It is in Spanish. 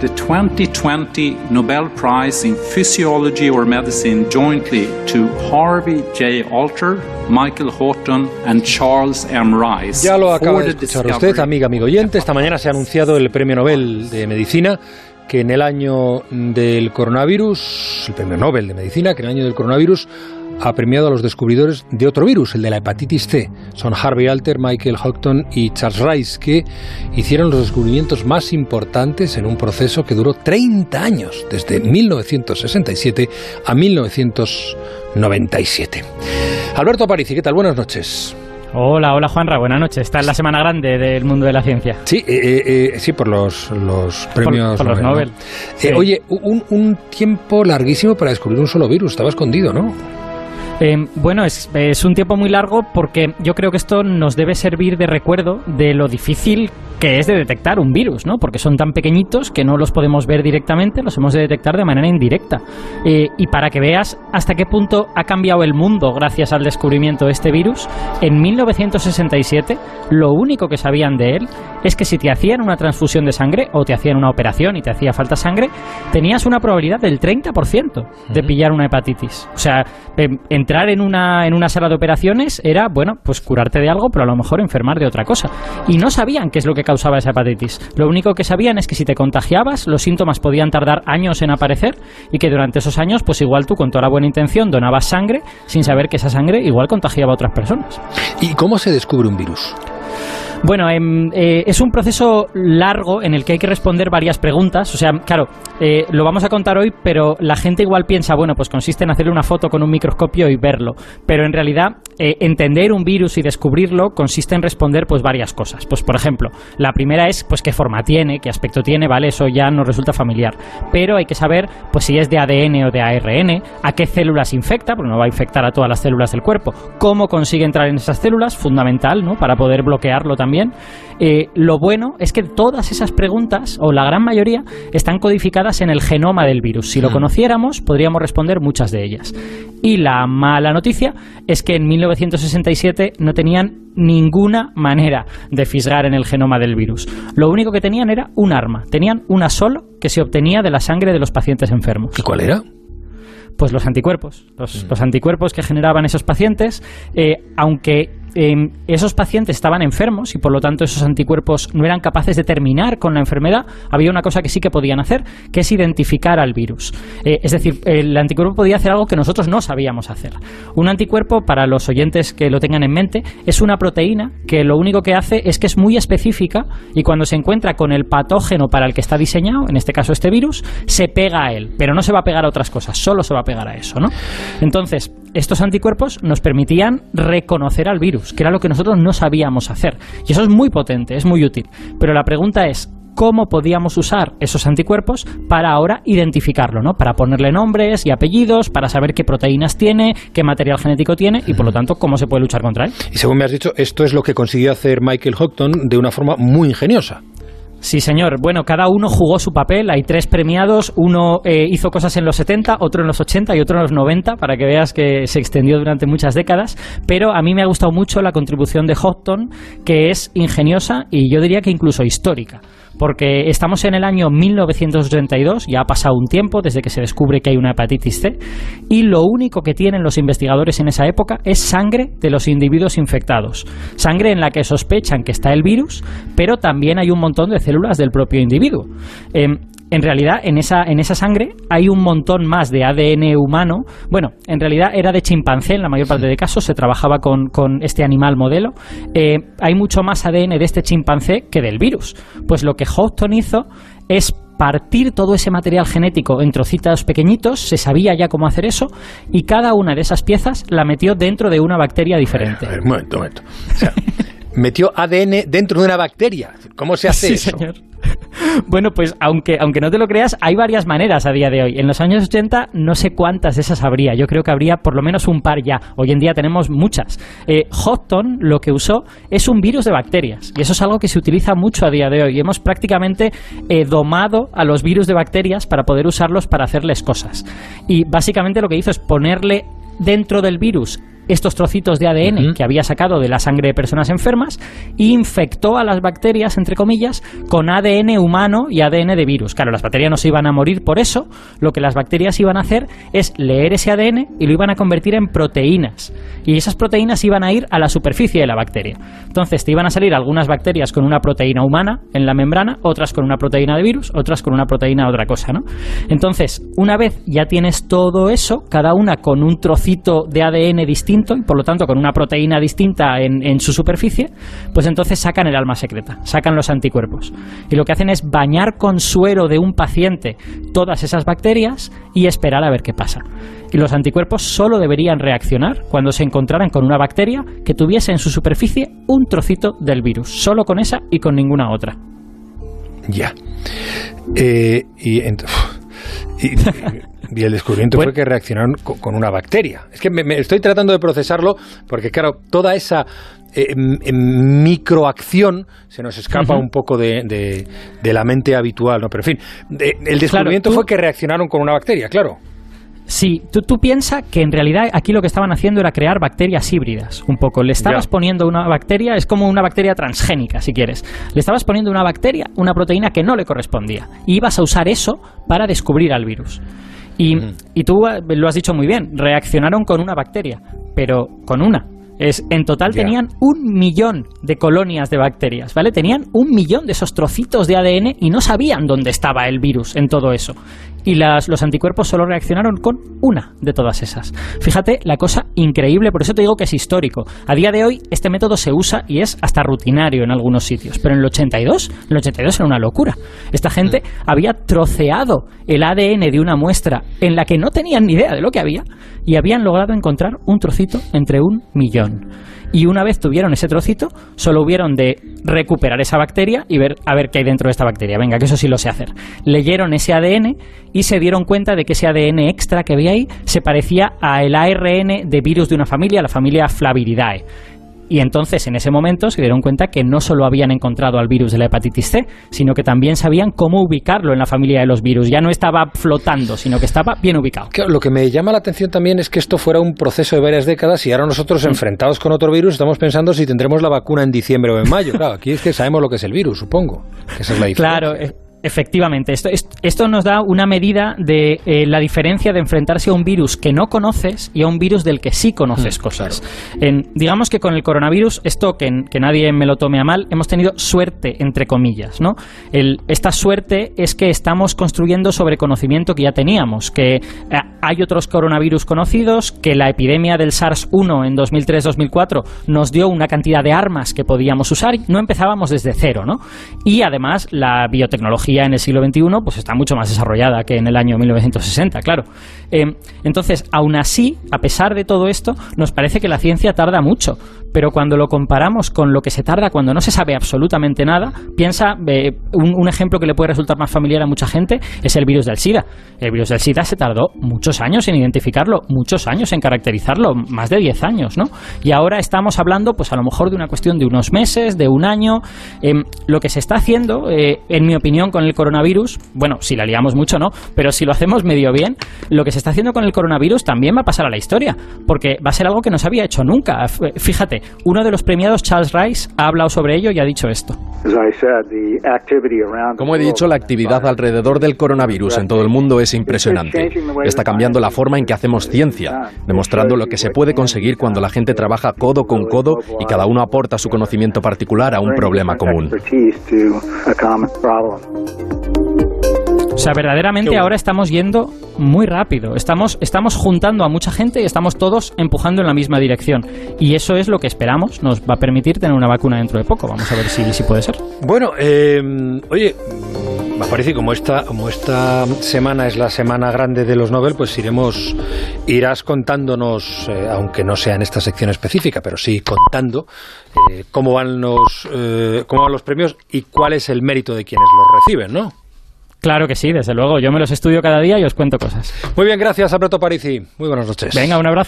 the 2020 Nobel Prize in Physiology or Medicine jointly to Harvey J. Alter, Michael Horton and Charles M. Rice. Ya lo acaba de escuchar usted, amiga, amigo oyente. Esta mañana se ha anunciado el Premio Nobel de Medicina que en el año del coronavirus, el Premio Nobel de Medicina, que en el año del coronavirus ha premiado a los descubridores de otro virus, el de la hepatitis C. Son Harvey Alter, Michael Houghton y Charles Rice, que hicieron los descubrimientos más importantes en un proceso que duró 30 años, desde 1967 a 1997. Alberto Aparici, ¿qué tal? Buenas noches. Hola, hola Juanra, buenas noches. Está en la semana grande del mundo de la ciencia. Sí, eh, eh, eh sí, por los, los premios por, los Nobel. Eh, oye, un, un tiempo larguísimo para descubrir un solo virus, estaba escondido, ¿no? Eh, bueno, es, es, un tiempo muy largo porque yo creo que esto nos debe servir de recuerdo de lo difícil que es de detectar un virus, ¿no? Porque son tan pequeñitos que no los podemos ver directamente, los hemos de detectar de manera indirecta. Eh, y para que veas hasta qué punto ha cambiado el mundo gracias al descubrimiento de este virus, en 1967 lo único que sabían de él es que si te hacían una transfusión de sangre o te hacían una operación y te hacía falta sangre, tenías una probabilidad del 30% de pillar una hepatitis. O sea, em, entrar en una, en una sala de operaciones era, bueno, pues curarte de algo, pero a lo mejor enfermar de otra cosa. Y no sabían qué es lo que causaba esa hepatitis. Lo único que sabían es que si te contagiabas, los síntomas podían tardar años en aparecer y que durante esos años, pues igual tú con toda la buena intención donabas sangre sin saber que esa sangre igual contagiaba a otras personas. ¿Y cómo se descubre un virus? Bueno, em, eh, es un proceso largo en el que hay que responder varias preguntas. O sea, claro, eh, lo vamos a contar hoy, pero la gente igual piensa, bueno, pues consiste en hacerle una foto con un microscopio y verlo. Pero en realidad, eh, entender un virus y descubrirlo consiste en responder pues varias cosas. Pues por ejemplo, la primera es pues qué forma tiene, qué aspecto tiene, ¿vale? Eso ya nos resulta familiar. Pero hay que saber pues si es de ADN o de ARN, a qué células infecta, porque no va a infectar a todas las células del cuerpo, cómo consigue entrar en esas células, fundamental, ¿no? Para poder bloquearlo también eh, lo bueno es que todas esas preguntas, o la gran mayoría, están codificadas en el genoma del virus. Si lo conociéramos, podríamos responder muchas de ellas. Y la mala noticia es que en 1967 no tenían ninguna manera de fisgar en el genoma del virus. Lo único que tenían era un arma. Tenían una solo que se obtenía de la sangre de los pacientes enfermos. ¿Y cuál era? Pues los anticuerpos. Los, mm. anticuerpos que generaban esos pacientes, eh, aunque Em, esos pacientes estaban enfermos y por lo tanto esos anticuerpos no eran capaces de terminar con la enfermedad, había una cosa que sí que podían hacer, que es identificar al virus. Eh, es decir, el anticuerpo podía hacer algo que nosotros no sabíamos hacer. Un anticuerpo, para los oyentes que lo tengan en mente, es una proteína que lo único que hace es que es muy específica y cuando se encuentra con el patógeno para el que está diseñado, en este caso este virus, se pega a él, pero no se va a pegar a otras cosas, solo se va a pegar a eso, ¿no? Entonces, estos anticuerpos nos permitían reconocer al virus que era lo que nosotros no sabíamos hacer. Y eso es muy potente, es muy útil. Pero la pregunta es, cómo podíamos usar esos anticuerpos para ahora identificarlo, ¿no? Para ponerle nombres y apellidos, para saber qué proteínas tiene, qué material genético tiene y por lo tanto cómo se puede luchar contra él. Y según me has dicho, esto es lo que consiguió hacer Michael Houghton de una forma muy ingeniosa. Sí, señor. Bueno, cada uno jugó su papel. Hay tres premiados. Uno eh, hizo cosas en los 70, otro en los 80 y otro en los 90, para que veas que se extendió durante muchas décadas. Pero a mí me ha gustado mucho la contribución de Houghton, que es ingeniosa y yo diría que incluso histórica porque estamos en el año 1982, ya ha pasado un tiempo desde que se descubre que hay una hepatitis C, y lo único que tienen los investigadores en esa época es sangre de los individuos infectados. Sangre en la que sospechan que está el virus, pero también hay un montón de células del propio individuo. Em, en realidad en esa, en esa sangre hay un montón más de ADN humano. Bueno, en realidad era de chimpancé en la mayor parte de casos, se trabajaba con, este animal modelo. Eh, hay mucho más ADN de este chimpancé que del virus. Pues lo que Houghton hizo es partir todo ese material genético en trocitos pequeñitos, se sabía ya cómo hacer eso, y cada una de esas piezas la metió dentro de una bacteria diferente. A ver, un momento, un momento. metió ADN dentro de una bacteria. ¿Cómo se hace sí, eso? Señor. Bueno, pues aunque, aunque no te lo creas, hay varias maneras a día de hoy. En los años 80 no sé cuántas de esas habría. Yo creo que habría por lo menos un par ya. Hoy en día tenemos muchas. Eh, lo que usó es un virus de bacterias. Y eso es algo que se utiliza mucho a día de hoy. Hemos prácticamente eh, domado a los virus de bacterias para poder usarlos para hacerles cosas. Y básicamente lo que hizo es ponerle dentro del virus estos trocitos de ADN que había sacado de la sangre de personas enfermas e infectó a las bacterias, entre comillas, con ADN humano y ADN de virus. Claro, las bacterias no se iban a morir por eso, lo que las bacterias iban a hacer es leer ese ADN y lo iban a convertir en proteínas. Y esas proteínas iban a ir a la superficie de la bacteria. Entonces te iban a salir algunas bacterias con una proteína humana en la membrana, otras con una proteína de virus, otras con una proteína de otra cosa, ¿no? Entonces, una vez ya tienes todo eso, cada una con un trocito de ADN distinto y por lo tanto con una proteína distinta en, en su superficie, pues entonces sacan el alma secreta, sacan los anticuerpos. Y lo que hacen es bañar con suero de un paciente todas esas bacterias y esperar a ver qué pasa. Y los anticuerpos solo deberían reaccionar cuando se encontraran con una bacteria que tuviese en su superficie un trocito del virus, solo con esa y con ninguna otra. Ya. Eh, y, y, el descubrimiento fue que reaccionaron con, una bacteria. Es que me, estoy tratando de procesarlo porque, claro, toda esa eh, microacción se nos escapa un poco de, la mente habitual, ¿no? Pero en fin, el descubrimiento fue que reaccionaron con una bacteria, claro. Sí, tú, tú piensas que en realidad aquí lo que estaban haciendo era crear bacterias híbridas, un poco. Le estabas poniendo una bacteria, es como una bacteria transgénica, si quieres. Le estabas poniendo una bacteria, una proteína que no le correspondía. Y ibas a usar eso para descubrir al virus. Y, y tú lo has dicho muy bien, reaccionaron con una bacteria, pero con una. Es, en total tenían un millón de colonias de bacterias, ¿vale? Tenían un millón de esos trocitos de ADN y no sabían dónde estaba el virus en todo eso y las, los anticuerpos solo reaccionaron con una de todas esas. Fíjate la cosa increíble, por eso te digo que es histórico. A día de hoy este método se usa y es hasta rutinario en algunos sitios, pero en el 82, en el 82 era una locura. Esta gente mm. había troceado el ADN de una muestra en la que no tenían ni idea de lo que había y habían logrado encontrar un trocito entre un millón y una vez tuvieron ese trocito, solo hubieron de recuperar esa bacteria y ver a ver qué hay dentro de esta bacteria. Venga, que eso sí lo sé hacer. Leyeron ese ADN y se dieron cuenta de que ese ADN extra que había ahí se parecía al ARN de virus de una familia, la familia Flaviridae. Y entonces en ese momento se dieron cuenta que no solo habían encontrado al virus de la hepatitis C, sino que también sabían cómo ubicarlo en la familia de los virus. Ya no estaba flotando, sino que estaba bien ubicado. lo que me llama la atención también es que esto fuera un proceso de varias décadas y ahora nosotros mm. enfrentados con otro virus estamos pensando si tendremos la vacuna en diciembre o en mayo. Claro, aquí es que sabemos lo que es el virus, supongo. Que esa es la diferencia. Claro. Efectivamente, esto, esto, nos da una medida de eh, la diferencia de enfrentarse a un virus que no conoces y a un virus del que sí conoces mm, cosas. digamos que con el coronavirus, esto que, nadie me lo tome a mal, hemos tenido suerte, entre comillas. ¿no? esta suerte es que estamos construyendo sobre conocimiento que ya teníamos, que eh, hay otros coronavirus conocidos, que la epidemia del SARS-1 en 2003-2004 nos dio una cantidad de armas que podíamos usar, no empezábamos desde cero. ¿no? Y además la biotecnología en el siglo XXI pues está mucho más desarrollada que en el año 1960, claro. Eh, entonces, aún así, a pesar de todo esto, nos parece que la ciencia tarda mucho, pero cuando lo comparamos con lo que se tarda cuando no se sabe absolutamente nada, piensa, un, ejemplo que le puede resultar más familiar a mucha gente es el virus del SIDA. El virus del SIDA se tardó muchos años en identificarlo, muchos años en caracterizarlo, más de 10 años, ¿no? Y ahora estamos hablando, pues a lo mejor de una cuestión de unos meses, de un año. Em, lo que se está haciendo, eh, en mi opinión, con el coronavirus, bueno, si la liamos mucho, ¿no? Pero si lo hacemos medio bien, lo que se está haciendo con el coronavirus también va a pasar a la historia, porque va a ser algo que no se había hecho nunca. Fíjate, uno de los premiados, Charles Rice, ha hablado sobre ello y ha dicho esto. Como he dicho, la actividad alrededor del coronavirus en todo el mundo es impresionante. Está cambiando la forma en que hacemos ciencia, demostrando lo que se puede conseguir cuando la gente trabaja codo con codo y cada uno aporta su conocimiento particular a un problema común. O sea, verdaderamente ahora estamos yendo muy rápido. Estamos, estamos juntando a mucha gente y estamos todos empujando en la misma dirección. Y eso es lo que esperamos. Nos va a permitir tener una vacuna dentro de poco. Vamos a ver si, si puede ser. Bueno, eh, oye, me parece como esta, como esta semana es la semana grande de los Nobel, pues iremos, irás contándonos, eh, aunque no sea en esta sección específica, pero sí contando eh, cómo van los, cómo van los premios y cuál es el mérito de quienes los reciben, ¿no? Claro que sí, desde luego. Yo me los estudio cada día y os cuento cosas. Muy bien, gracias, Alberto Parisi. Muy buenas noches. Venga, un abrazo.